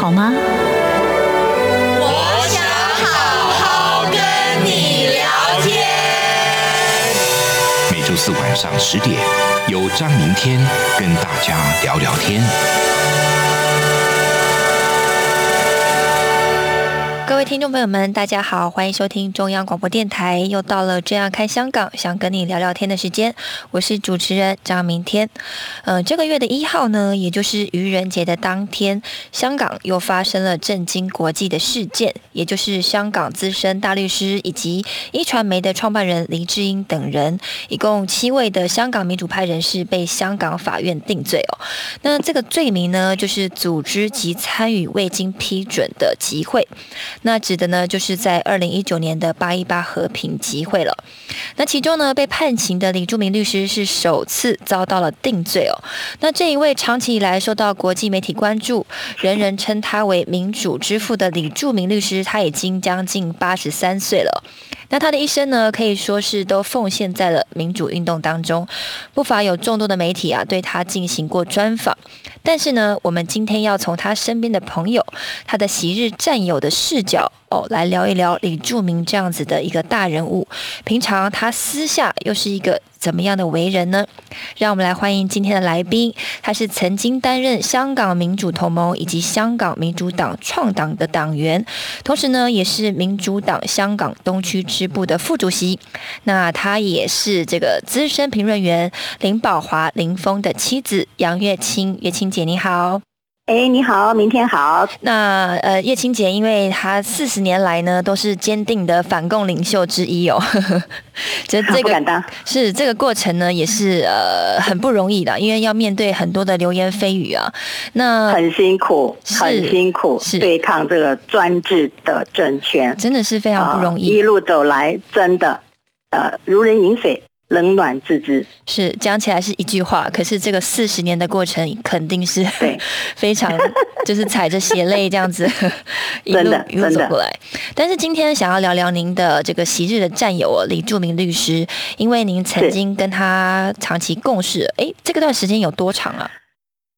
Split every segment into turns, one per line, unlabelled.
好吗？
我想好好跟你聊天。
每周四晚上十点，有张明天跟大家聊聊天。
各位听众朋友们，大家好，欢迎收听中央广播电台。又到了这样看香港，想跟你聊聊天的时间，我是主持人张明天。呃，这个月的一号呢，也就是愚人节的当天，香港又发生了震惊国际的事件，也就是香港资深大律师以及一传媒的创办人林志英等人，一共七位的香港民主派人士被香港法院定罪哦。那这个罪名呢，就是组织及参与未经批准的集会。那指的呢，就是在二零一九年的八一八和平集会了。那其中呢，被判刑的李柱铭律师是首次遭到了定罪哦。那这一位长期以来受到国际媒体关注，人人称他为民主之父的李柱铭律师，他已经将近八十三岁了。那他的一生呢，可以说是都奉献在了民主运动当中，不乏有众多的媒体啊对他进行过专访。但是呢，我们今天要从他身边的朋友、他的昔日战友的视角哦，来聊一聊李柱铭这样子的一个大人物。平常他私下又是一个怎么样的为人呢？让我们来欢迎今天的来宾，他是曾经担任香港民主同盟以及香港民主党创党的党员，同时呢，也是民主党香港东区支部的副主席。那他也是这个资深评论员林宝华林峰的妻子杨月清，月清姐你好。
哎，你好，明天好。
那呃，叶青姐，因为她四十年来呢都是坚定的反共领袖之一哦，这这个
不敢当。
是这个过程呢也是呃很不容易的，因为要面对很多的流言蜚语啊。那
很辛苦，很辛苦
是，
对抗这个专制的政权，
真的是非常不容
啊
易，
一路走来，真的，呃，如人饮水，冷暖自知。
是讲起来是一句话，可是这个四十年的过程肯定是
对
非常就是踩着血泪这样子 一路
真
一路走过来。但是今天想要聊聊您的这个昔日的战友哦，李柱铭律师，因为您曾
是
经跟他长期共事，哎，这个段时间有多长啊？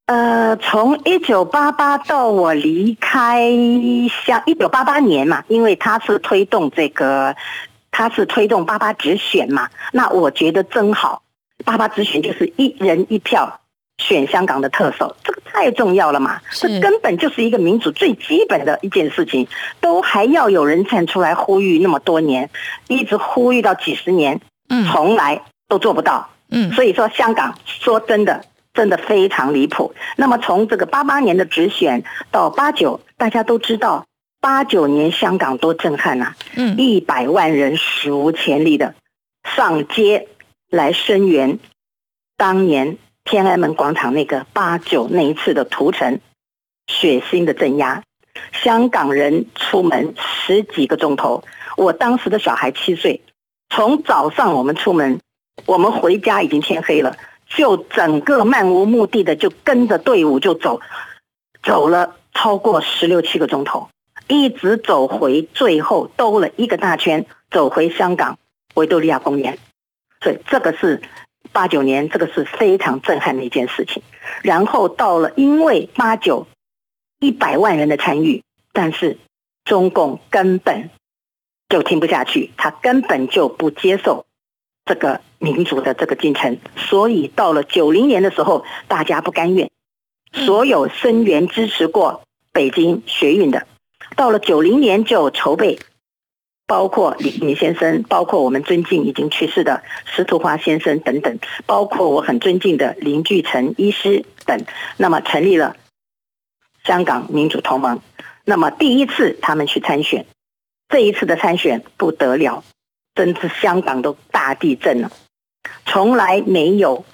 呃，从一九八八到我离开香，一九八八年嘛，因为他是推动这个，他是推动八八直选嘛，那我觉得真好，八八直选就是一人一票选香港的特首，这个太重要了嘛，
是
这根本就是一个民主最基本的一件事情，都还要有人站出来呼吁那么多年，一直呼吁到几十年，
嗯
从来都做不到。
嗯
所以说，香港说真的，真的非常离谱。那么从这个八八年的直选到八九，大家都知道，八九年香港多震撼呐、
嗯。
一百万人史无前例的上街来声援当年天安门广场那个八九那一次的屠城，血腥的镇压，香港人出门十几个钟头，我当时的小孩七岁，从早上我们出门，我们回家已经天黑了，就整个漫无目的的就跟着队伍就走，走了超过十六七个钟头，一直走回最后兜了一个大圈，走回香港维多利亚公园。所以这个是八九年，这个是非常震撼的一件事情。然后到了，因为八九一百万人的参与，但是中共根本就听不下去，他根本就不接受这个民主的这个进程，所以到了九零年的时候，大家不甘愿，所有声援支持过北京学运的，到了九零年就筹备，包括李明先生，包括我们尊敬已经去世的石图华先生等等，包括我很尊敬的林巨成医师等，那么成立了香港民主同盟。那么第一次他们去参选，这一次的参选不得了，真是香港都大地震了，从来没有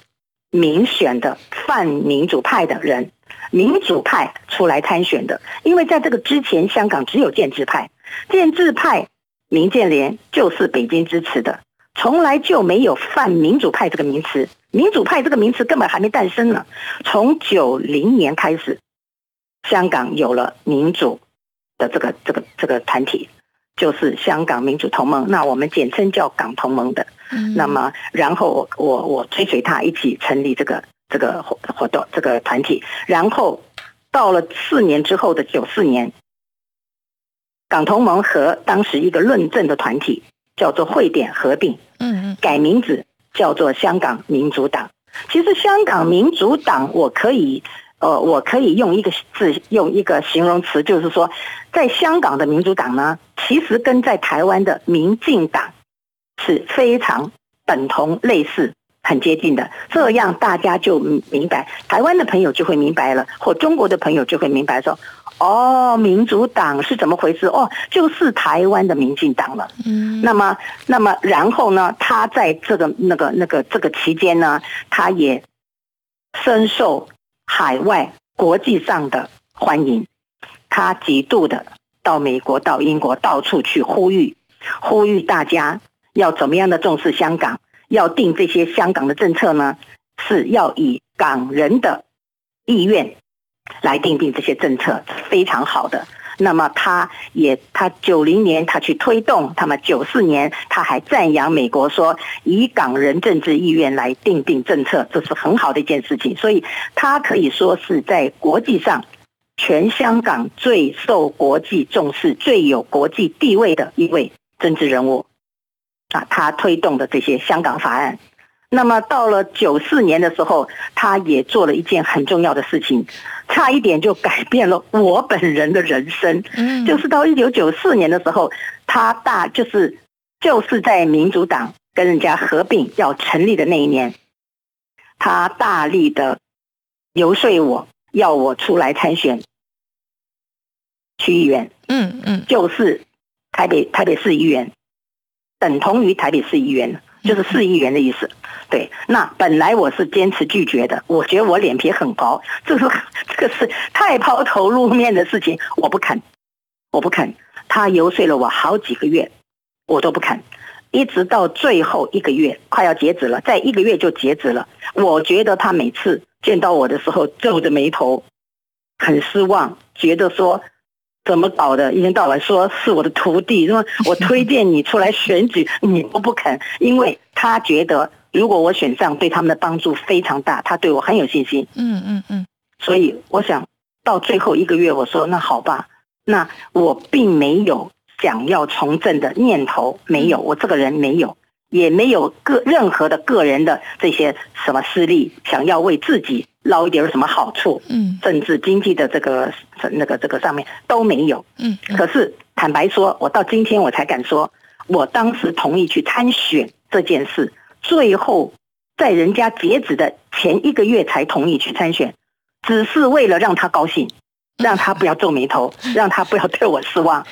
民选的泛民主派的人民主派出来参选的，因为在这个之前，香港只有建制派，建制派民建联就是北京支持的，从来就没有泛民主派这个名词，民主派这个名词根本还没诞生呢。从九零年开始，香港有了民主的这个这个这个团体，就是香港民主同盟，那我们简称叫港同盟的。那么，然后我我我追随他一起成立这个这个活活动这个团体，然后到了四年之后的九四年，港同盟和当时一个论证的团体叫做汇点合并，
嗯嗯，
改名字叫做香港民主党。其实香港民主党，我可以呃，我可以用一个字，用一个形容词，就是说，在香港的民主党呢，其实跟在台湾的民进党。是非常等同、类似、很接近的，这样大家就明白，台湾的朋友就会明白了，或中国的朋友就会明白说，哦，民主党是怎么回事？哦，就是台湾的民进党了。嗯，那么，那么，然后呢，他在这个、那个、那个这个期间呢，他也深受海外、国际上的欢迎，他几度的到美国、到英国到处去呼吁，呼吁大家。要怎么样的重视香港？要定这些香港的政策呢？是要以港人的意愿来定定这些政策，非常好的。那么他也，他九零年他去推动，那么九四年他还赞扬美国说，以港人政治意愿来定定政策，这是很好的一件事情。所以他可以说是在国际上全香港最受国际重视、最有国际地位的一位政治人物。啊，他推动的这些香港法案，那么到了九四年的时候，他也做了一件很重要的事情，差一点就改变了我本人的人生。嗯，就是到一九九四年的时候，他大就是就是在民主党跟人家合并要成立的那一年，他大力的游说我要我出来参选区议员。嗯嗯，就是台北台北市议员。等同于台北市议员，就是市议员的意思。对，那本来我是坚持拒绝的，我觉得我脸皮很薄，这是 这个是太抛头露面的事情，我不肯，我不肯。他游说了我好几个月，我都不肯，一直到最后一个月快要截止了，在一个月就截止了。我觉得他每次见到我的时候皱着眉头，很失望，觉得说。怎么搞的？一天到晚说是我的徒弟，说 我推荐你出来选举，你都不肯，因为他觉得如果我选上，对他们的帮助非常大，他对我很有信心。嗯嗯嗯。所以我想到最后一个月，我说那好吧，那我并没有想要从政的念头，没有，我这个人没有，也没有个任何的个人的这些什么私利，想要为自己。捞一点什么好处？嗯，政治经济的这个那个这个上面都没有。嗯，可是坦白说，我到今天我才敢说，我当时同意去参选这件事，最后在人家截止的前一个月才同意去参选，只是为了让他高兴，让他不要皱眉头，让他不要对我失望。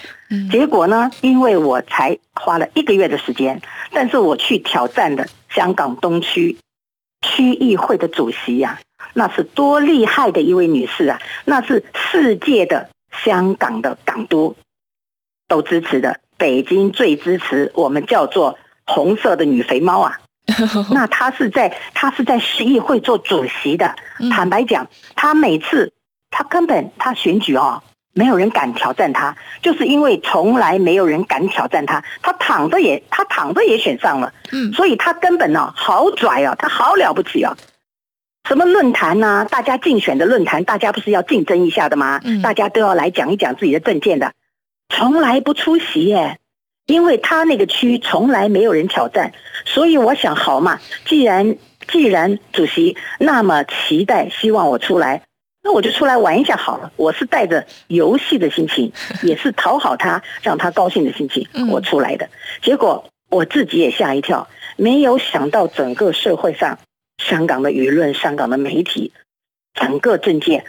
结果呢，因为我才花了一个月的时间，但是我去挑战的香港东区区议会的主席呀。那是多厉害的一位女士啊！那是世界的香港的港督都支持的，北京最支持我们叫做红色的女肥猫啊！那她是在她是在市议会做主席的。坦白讲，她每次她根本他选举哦，没有人敢挑战他，就是因为从来没有人敢挑战他，他躺着也他躺着也选上了。嗯，所以他根本呢好拽哦，他好了不起哦！什么论坛呐？大家竞选的论坛，大家不是要竞争一下的吗？嗯大家都要来讲一讲自己的政见的，从来不出席耶，因为他那个区从来没有人挑战，所以我想好嘛，既然既然主席那么期待，希望我出来，那我就出来玩一下好了。我是带着游戏的心情，也是讨好他，让他高兴的心情，我出来的。结果我自己也吓一跳，没有想到整个社会上。香港的舆论，香港的媒体，整个政界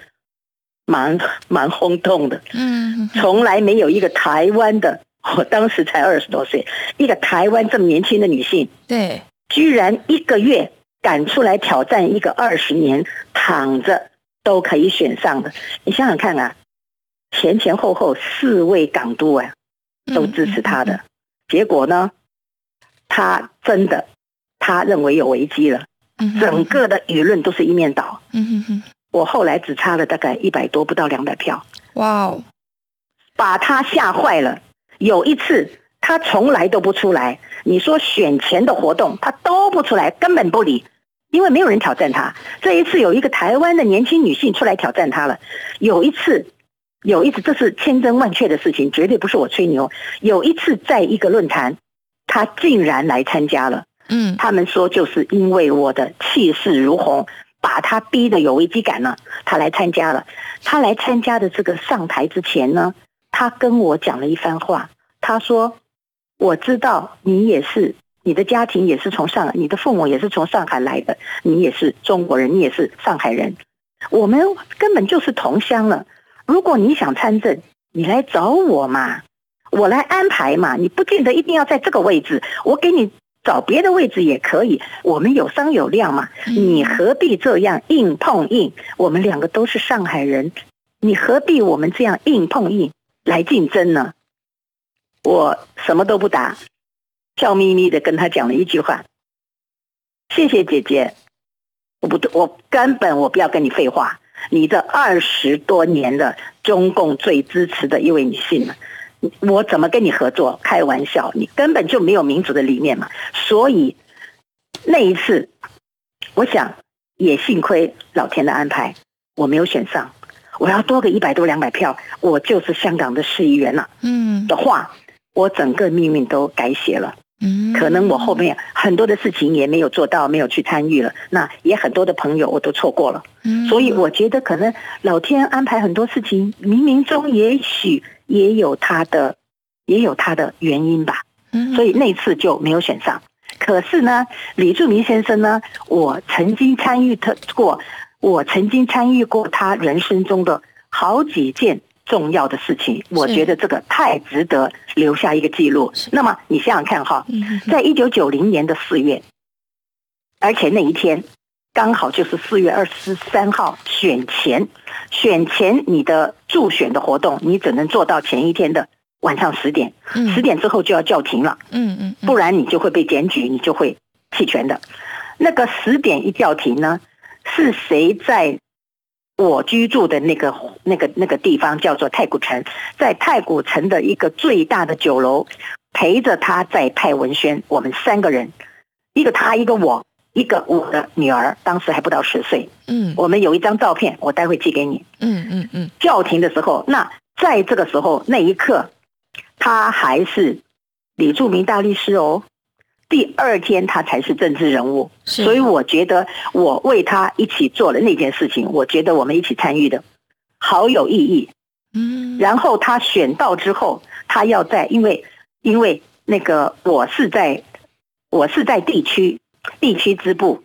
蛮蛮轰动的。嗯，从来没有一个台湾的，我当时才二十多岁，一个台湾这么年轻的女性，
对，
居然一个月敢出来挑战一个二十年躺着都可以选上的。你想想看啊，前前后后四位港督啊都支持他的，结果呢，他真的他认为有危机了，整个的舆论都是一面倒。
嗯哼哼，
我后来只差了大概一百多，不到两百票，
哇哦，
把他吓坏了。有一次他从来都不出来，你说选前的活动他都不出来，根本不理，因为没有人挑战他。这一次有一个台湾的年轻女性出来挑战他了。有一次，有一次这是千真万确的事情，绝对不是我吹牛。有一次在一个论坛，他竟然来参加了。
嗯
他们说就是因为我的气势如虹，把他逼得有危机感了，他来参加了。他来参加的这个上台之前呢，他跟我讲了一番话。他说：“我知道你也是，你的家庭也是从上，你的父母也是从上海来的，你也是中国人，你也是上海人，我们根本就是同乡了。如果你想参政，你来找我嘛，我来安排嘛，你不见得一定要在这个位置，我给你。”找别的位置也可以，我们有商有量嘛，你何必这样硬碰硬？我们两个都是上海人，你何必我们这样硬碰硬来竞争呢？我什么都不答，笑眯眯的跟他讲了一句话：“谢谢姐姐，我不，我根本我不要跟你废话。你这二十多年的中共最支持的一位女性了。”我怎么跟你合作？开玩笑，你根本就没有民主的理念嘛。所以那一次，我想也幸亏老天的安排，我没有选上。我要多个一百多两百票，我就是香港的市议员了。
嗯
的话，我整个命运都改写了。
嗯，
可能我后面很多的事情也没有做到，没有去参与了。那也很多的朋友我都错过了。
嗯
所以我觉得可能老天安排很多事情，冥冥中也许也有他的，也有他的原因吧。
嗯
所以那次就没有选上。可是呢，李柱铭先生呢，我曾经参与他过，我曾经参与过他人生中的好几件重要的事情。我觉得这个太值得留下一个记录。那么你想想看哈，
嗯
在一九九零年的四月，而且那一天刚好就是四月二十三号选前，选前你的助选的活动，你只能做到前一天的晚上十点，
嗯
十点之后就要叫停了，
嗯嗯嗯
不然你就会被检举，你就会弃权的。那个十点一叫停呢，是谁在我居住的那个那个那个地方叫做太古城，在太古城的一个最大的酒楼，陪着他在派文宣，我们三个人，一个他，一个我，一个我的女儿，当时还不到十岁。
嗯
我们有一张照片，我待会寄给你。
嗯嗯嗯
叫停的时候，那在这个时候那一刻，他还是李柱铭大律师哦。第二天他才是政治人物，所以我觉得我为他一起做了那件事情，我觉得我们一起参与的好有意义。
嗯。
然后他选到之后，他要在因为因为那个我是在我是在地区地区支部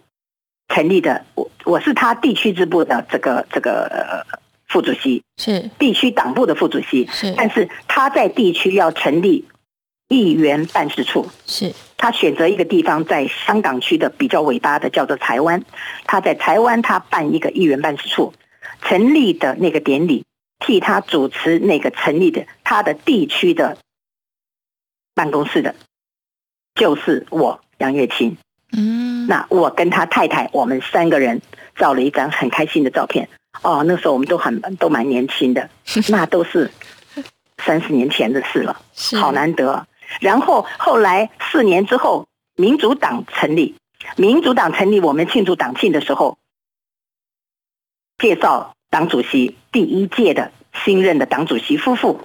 成立的，我我是他地区支部的这个这个呃副主席，
是。
地区党部的副主席，
是。
但是他在地区要成立议员办事处，
是
他选择一个地方在香港区的比较尾巴的，叫做台湾。他在台湾，他办一个议员办事处，成立的那个典礼，替他主持那个成立的他的地区的办公室的，就是我杨月清。
嗯
那我跟他太太，我们三个人照了一张很开心的照片。哦，那时候我们都很都蛮年轻的，那都是三十年前的事了。好难得啊。然后后来四年之后，民主党成立，民主党成立，我们庆祝党庆的时候，介绍党主席第一届的新任的党主席夫妇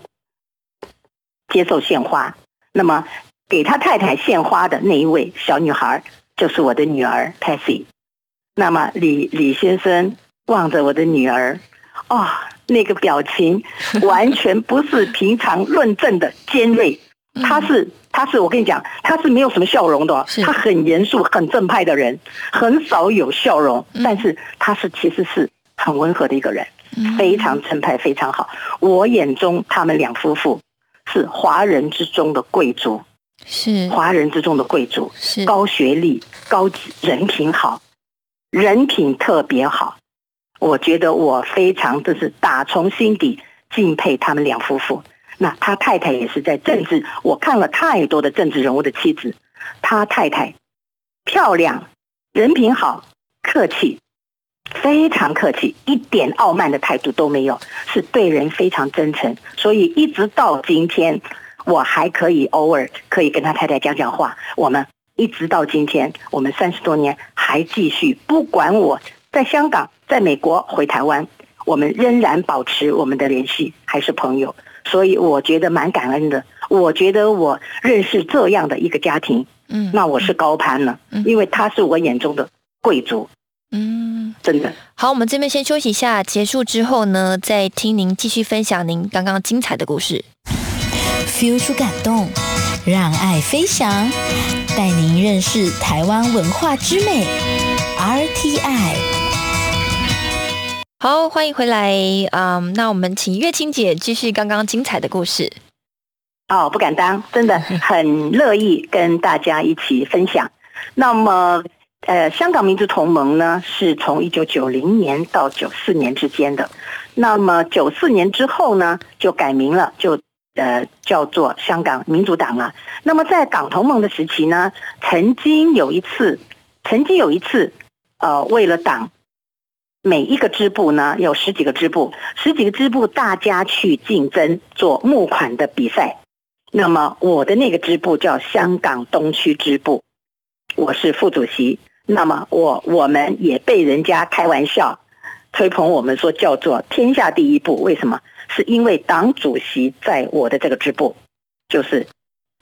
接受献花。那么给他太太献花的那一位小女孩，就是我的女儿 Patsy。那么李李先生望着我的女儿，哦，那个表情完全不是平常论证的尖锐，他是他是我跟你讲，他是没有什么笑容的哦，他很严肃、很正派的人，很少有笑容，
嗯。
但是他是其实是很温和的一个人，
嗯。
非常正派，非常好。我眼中他们两夫妇是华人之中的贵族，
是。
华人之中的贵族，
是。
高学历、高级人品好，人品特别好，我觉得我非常的是打从心底敬佩他们两夫妇。那他太太也是在政治，我看了太多的政治人物的妻子，他太太漂亮，人品好，客气，非常客气，一点傲慢的态度都没有，是对人非常真诚。所以一直到今天，我还可以偶尔可以跟他太太讲讲话。我们一直到今天，我们三十多年还继续，不管我在香港、在美国、回台湾，我们仍然保持我们的联系，还是朋友。所以我觉得蛮感恩的。我觉得我认识这样的一个家庭，嗯，那我是高攀了，嗯因为他是我眼中的贵族，嗯，真的。
好，我们这边先休息一下，结束之后呢，再听您继续分享您刚刚精彩的故事。
feel 出感动，让爱飞翔，带您认识台湾文化之美，RTI。
好，欢迎回来。嗯，那我们请月清姐继续刚刚精彩的故事。
哦，不敢当，真的很乐意跟大家一起分享。那么，呃，香港民族同盟呢，是从一九九零年到九四年之间的。那么九四年之后呢，就改名了，就呃叫做香港民主党了。那么在港同盟的时期呢，曾经有一次，曾经有一次，呃，为了党。每一个支部呢，有十几个支部，十几个支部大家去竞争做募款的比赛。那么我的那个支部叫香港东区支部，我是副主席。那么我我们也被人家开玩笑吹捧，我们说叫做天下第一部。为什么？是因为党主席在我的这个支部，就是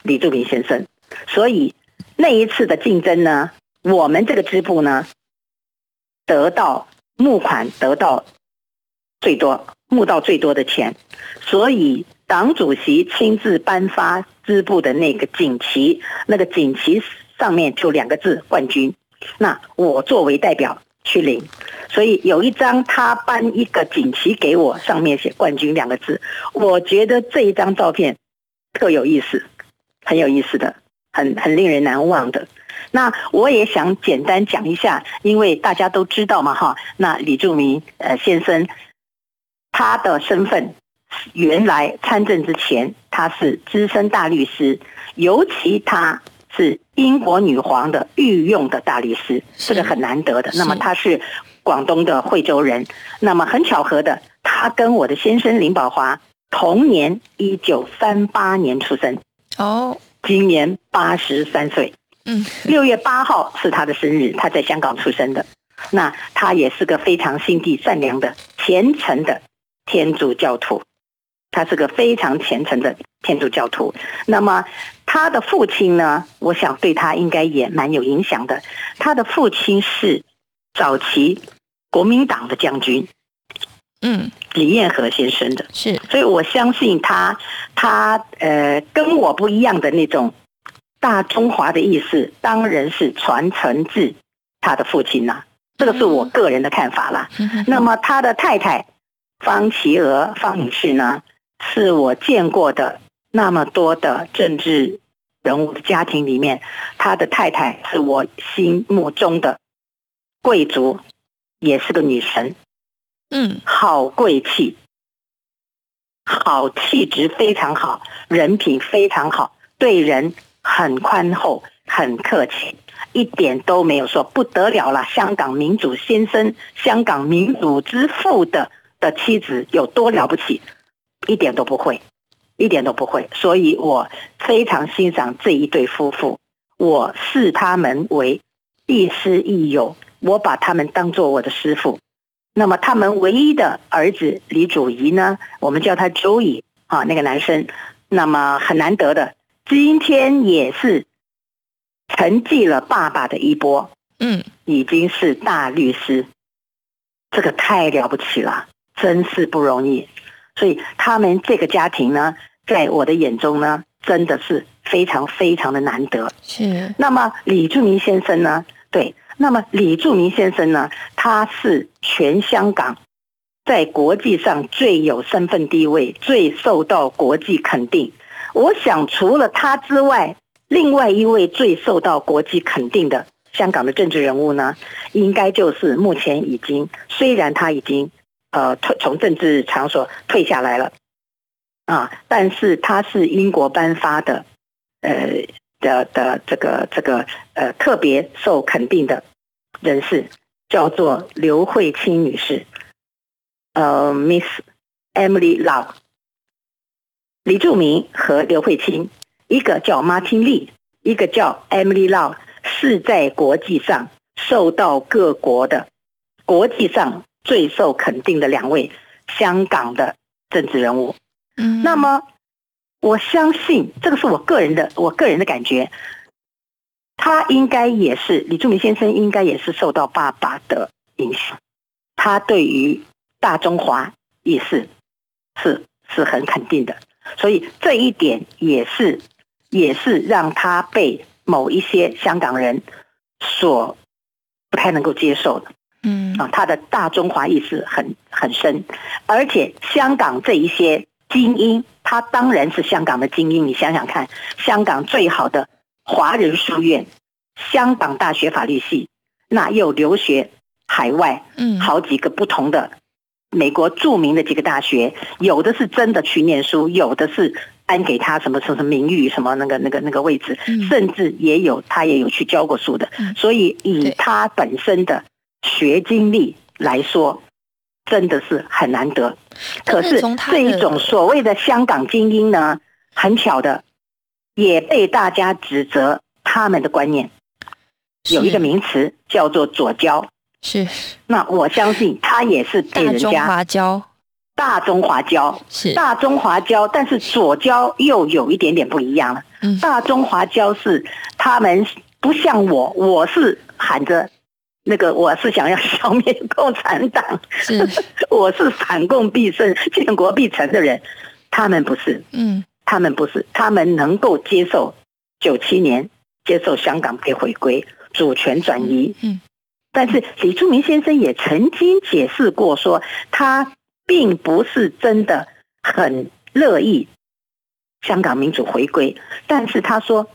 李柱铭先生。所以那一次的竞争呢，我们这个支部呢得到。募款得到最多，募到最多的钱，所以党主席亲自颁发支部的那个锦旗，那个锦旗上面就两个字“冠军”。那我作为代表去领，所以有一张他颁一个锦旗给我，上面写“冠军”两个字。我觉得这一张照片特有意思，很有意思的，很很令人难忘的。那我也想简单讲一下，因为大家都知道嘛，哈。那李柱铭呃先生，他的身份原来参政之前他是资深大律师，尤其他是英国女皇的御用的大律师，这个很难得的。那么他是广东的惠州人，那么很巧合的，他跟我的先生林宝华同年一九三八年出生，哦，今年八十三岁。嗯，六月八号是他的生日，他在香港出生的。那他也是个非常心地善良的虔诚的天主教徒，他是个非常虔诚的天主教徒。那么他的父亲呢？我想对他应该也蛮有影响的。他的父亲是早期国民党的将军，嗯，李彦和先生的，
是。
所以我相信他，他呃，跟我不一样的那种。大中华的意思当然是传承至他的父亲呐，这个是我个人的看法啦。那么他的太太方琪娥方女士呢，是我见过的那么多的政治人物的家庭里面，他的太太是我心目中的贵族，也是个女神。嗯，好贵气，好气质非常好，人品非常好，对人。很宽厚，很客气，一点都没有说不得了了。香港民主先生，香港民主之父的的妻子有多了不起？一点都不会，一点都不会。所以我非常欣赏这一对夫妇，我视他们为亦师亦友，我把他们当做我的师傅。那么他们唯一的儿子李祖仪呢？我们叫他周乙啊，那个男生，那么很难得的。今天也是承继了爸爸的衣钵，嗯，已经是大律师，这个太了不起了，真是不容易。所以他们这个家庭呢，在我的眼中呢，真的是非常非常的难得。
是。
那么李柱铭先生呢？对，那么李柱铭先生呢？他是全香港在国际上最有身份地位、最受到国际肯定。我想，除了他之外，另外一位最受到国际肯定的，香港的政治人物呢，应该就是目前已经虽然他已经呃退从政治场所退下来了啊，但是他是英国颁发的呃的的这个这个呃特别受肯定的人士，叫做刘慧卿女士，呃，Miss Emily Lau。李柱铭和刘慧卿，一个叫 Martin Lee，一个叫 Emily Lau，是在国际上受到各国的国际上最受肯定的两位香港的政治人物。
嗯，
那么，我相信这个是我个人的我个人的感觉，他应该也是李柱铭先生，应该也是受到爸爸的影响，他对于大中华意识是是很肯定的。所以这一点也是，也是让他被某一些香港人所不太能够接受的。
嗯
啊，他的大中华意识很很深，而且香港这一些精英，他当然是香港的精英。你想想看，香港最好的华人书院，香港大学法律系，那又留学海外，
嗯，
好几个不同的。美国著名的几个大学，有的是真的去念书，有的是颁给他什么什么名誉什么那个那个那个位置，
嗯
甚至也有他也有去教过书的。
嗯
所以以他本身的学经历来说，真的是很难得。可是这一种所谓的香港精英呢，很巧的，也被大家指责他们的观念有一个名词叫做左交。
是。
那我相信他也是被
大中
人家
华胶，
大中华交，
是。
大中华交，但是左交又有一点点不一样了。
嗯。
大中华交是他们不像我，我是喊着那个我是想要消灭共产党，
是。
我是反共必胜、建国必成的人，他们不是，
嗯。
他们不是，他们能够接受九七年接受香港被回归、主权转移，
嗯
但是李柱铭先生也曾经解释过说，他并不是真的很乐意香港民主回归，但是他说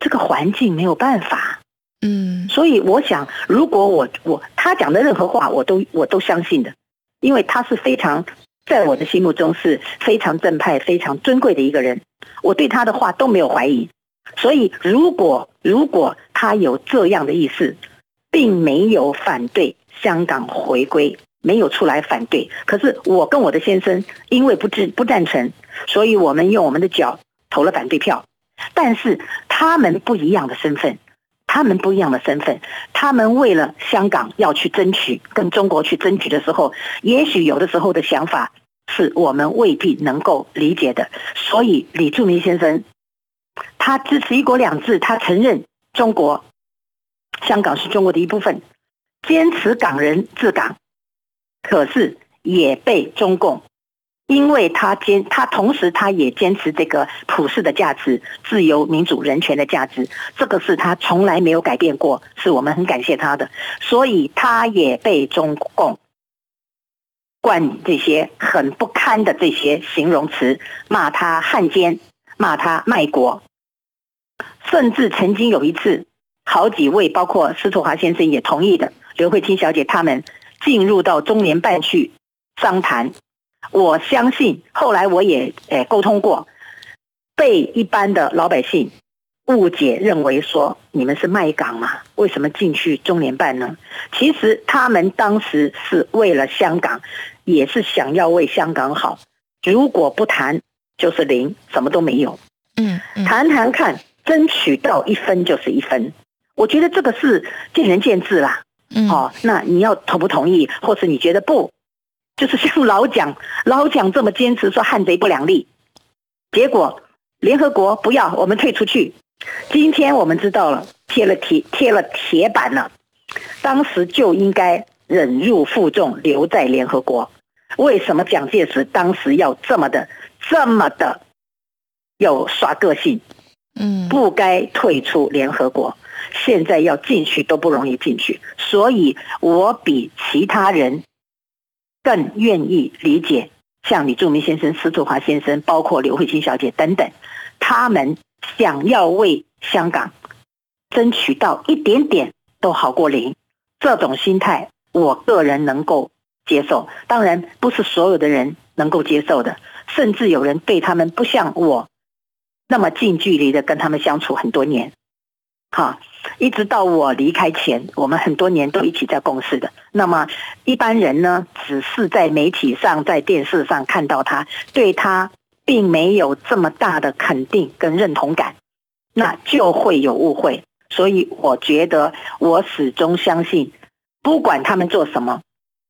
这个环境没有办法，
嗯
所以我想，如果我我他讲的任何话，我都我都相信的，因为他是非常在我的心目中是非常正派、非常尊贵的一个人，我对他的话都没有怀疑。所以，如果如果他有这样的意思，并没有反对香港回归，没有出来反对。可是我跟我的先生因为不支不赞成，所以我们用我们的脚投了反对票。但是他们不一样的身份，他们不一样的身份，他们为了香港要去争取，跟中国去争取的时候，也许有的时候的想法是我们未必能够理解的。所以李柱铭先生，他支持一国两制，他承认中国。香港是中国的一部分，坚持港人治港，可是也被中共，因为他坚他同时他也坚持这个普世的价值、自由、民主、人权的价值，这个是他从来没有改变过，是我们很感谢他的，所以他也被中共冠这些很不堪的这些形容词，骂他汉奸，骂他卖国，甚至曾经有一次。好几位，包括司徒华先生也同意的，刘慧卿小姐他们进入到中联办去商谈。我相信后来我也诶沟通过，被一般的老百姓误解认为说你们是卖港嘛？为什么进去中联办呢？其实他们当时是为了香港，也是想要为香港好。如果不谈，就是零，什么都没有。
嗯嗯
谈谈看，争取到一分就是一分。我觉得这个是见仁见智啦。
嗯
哦，那你要同不同意，或是你觉得不？就是像老蒋，老蒋这么坚持说汉贼不两立，结果联合国不要，我们退出去。今天我们知道了，贴了铁贴了铁板了，当时就应该忍辱负重，留在联合国。为什么蒋介石当时要这么的这么的有耍个性？
嗯
不该退出联合国，现在要进去都不容易进去，所以我比其他人更愿意理解像李柱铭先生、司徒华先生，包括刘慧卿小姐等等，他们想要为香港争取到一点点都好过零。这种心态，我个人能够接受。当然，不是所有的人能够接受的，甚至有人对他们不像我那么近距离的跟他们相处很多年。哈，一直到我离开前，我们很多年都一起在共事的。那么一般人呢，只是在媒体上、在电视上看到他，对他并没有这么大的肯定跟认同感，那就会有误会。所以我觉得，我始终相信，不管他们做什么，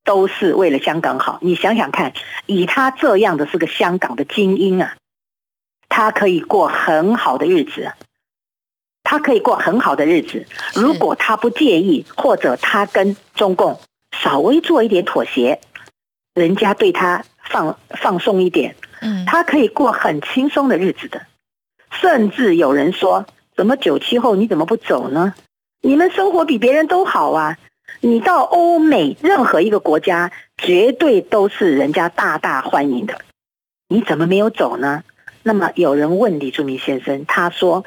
都是为了香港好。你想想看，以他这样的是个香港的精英啊，他可以过很好的日子。他可以过很好的日子，如果他不介意，或者他跟中共稍微做一点妥协，人家对他放放松一点，嗯，他可以过很轻松的日子的。甚至有人说，怎么九七后你怎么不走呢？你们生活比别人都好啊！你到欧美任何一个国家，绝对都是人家大大欢迎的，你怎么没有走呢？那么有人问李柱铭先生，他说。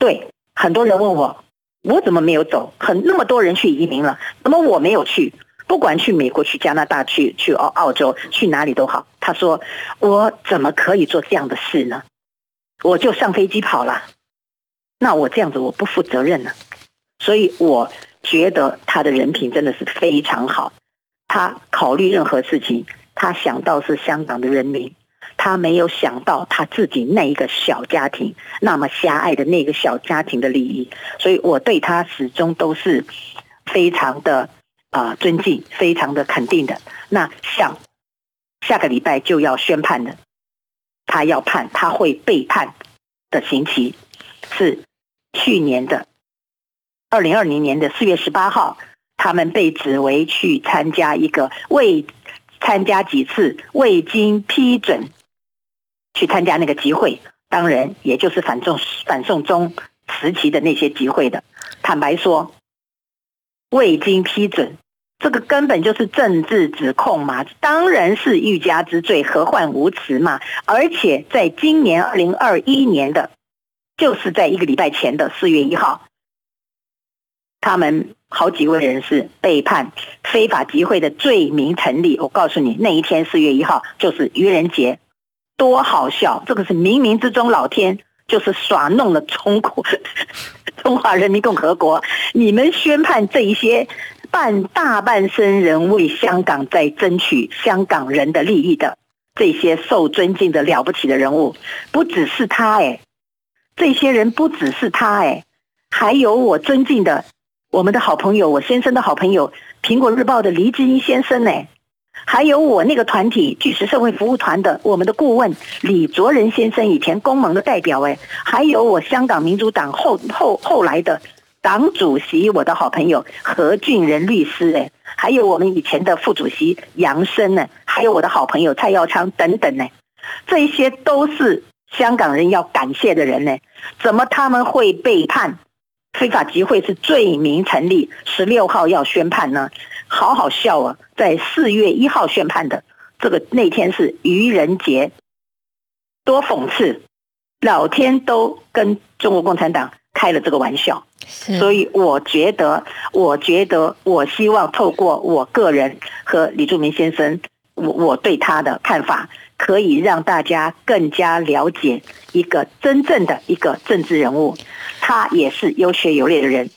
对，很多人问我，我怎么没有走？很那么多人去移民了，怎么我没有去？不管去美国、去加拿大、去去澳澳洲、去哪里都好。他说，我怎么可以做这样的事呢？我就上飞机跑了。那我这样子我不负责任呢。所以我觉得他的人品真的是非常好。他考虑任何事情，他想到是香港的人民。他没有想到他自己那一个小家庭那么狭隘的那个小家庭的利益，所以我对他始终都是非常的啊尊敬，非常的肯定的。那像下个礼拜就要宣判的，他要判他会被判的刑期是去年的二零二零年的四月十八号，他们被指为去参加一个未参加几次未经批准。去参加那个集会，当然也就是反送反送中时期的那些集会的。坦白说，未经批准，这个根本就是政治指控嘛，当然是欲加之罪，何患无辞嘛。而且在今年二零二一年的，就是在一个礼拜前的四月一号，他们好几位人士被判非法集会的罪名成立。我告诉你，那一天四月一号就是愚人节。多好笑！这个是冥冥之中，老天就是耍弄了中国 中华人民共和国。你们宣判这一些半大半生人为香港在争取香港人的利益的这些受尊敬的了不起的人物，不只是他哎，这些人不只是他哎，还有我尊敬的我们的好朋友，我先生的好朋友，苹果日报的黎智英先生呢。还有我那个团体巨石社会服务团的我们的顾问李卓仁先生，以前公盟的代表哎，还有我香港民主党后后后来的党主席，我的好朋友何俊仁律师哎，还有我们以前的副主席杨生呢，还有我的好朋友蔡耀昌等等呢，这些都是香港人要感谢的人呢，怎么他们会背叛非法集会是罪名成立？十六号要宣判呢？好好笑啊！在四月一号宣判的这个那天是愚人节，多讽刺！老天都跟中国共产党开了这个玩笑，所以我觉得，我觉得，我希望透过我个人和李柱铭先生，我我对他的看法，可以让大家更加了解一个真正的一个政治人物，他也是有血有泪的人，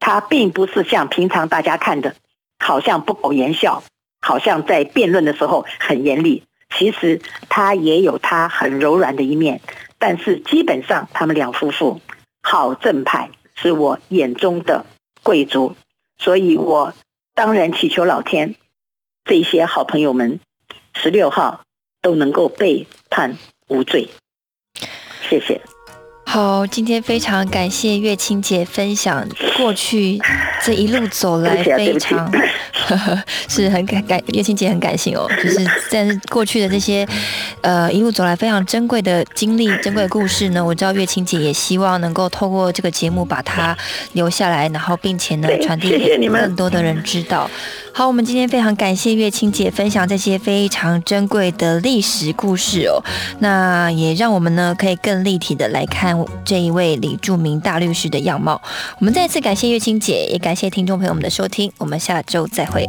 他并不是像平常大家看的。好像不苟言笑，好像在辩论的时候很严厉。其实他也有他很柔软的一面，但是基本上他们两夫妇好正派，是我眼中的贵族。所以我当然祈求老天，这些好朋友们十六号都能够被判无罪。谢谢。
好，今天非常感谢月清姐分享过去这一路走来非常 是很感感月清姐很感性哦，就是在过去的这些呃一路走来非常珍贵的经历、珍贵的故事呢，我知道月清姐也希望能够透过这个节目把它留下来，然后并且呢传递给更多的人知道。好，我们今天非常感谢月清姐分享这些非常珍贵的历史故事哦，那也让我们呢可以更立体的来看这一位李著名大律师的样貌。我们再次感谢月清姐，也感谢听众朋友们的收听，我们下周再会。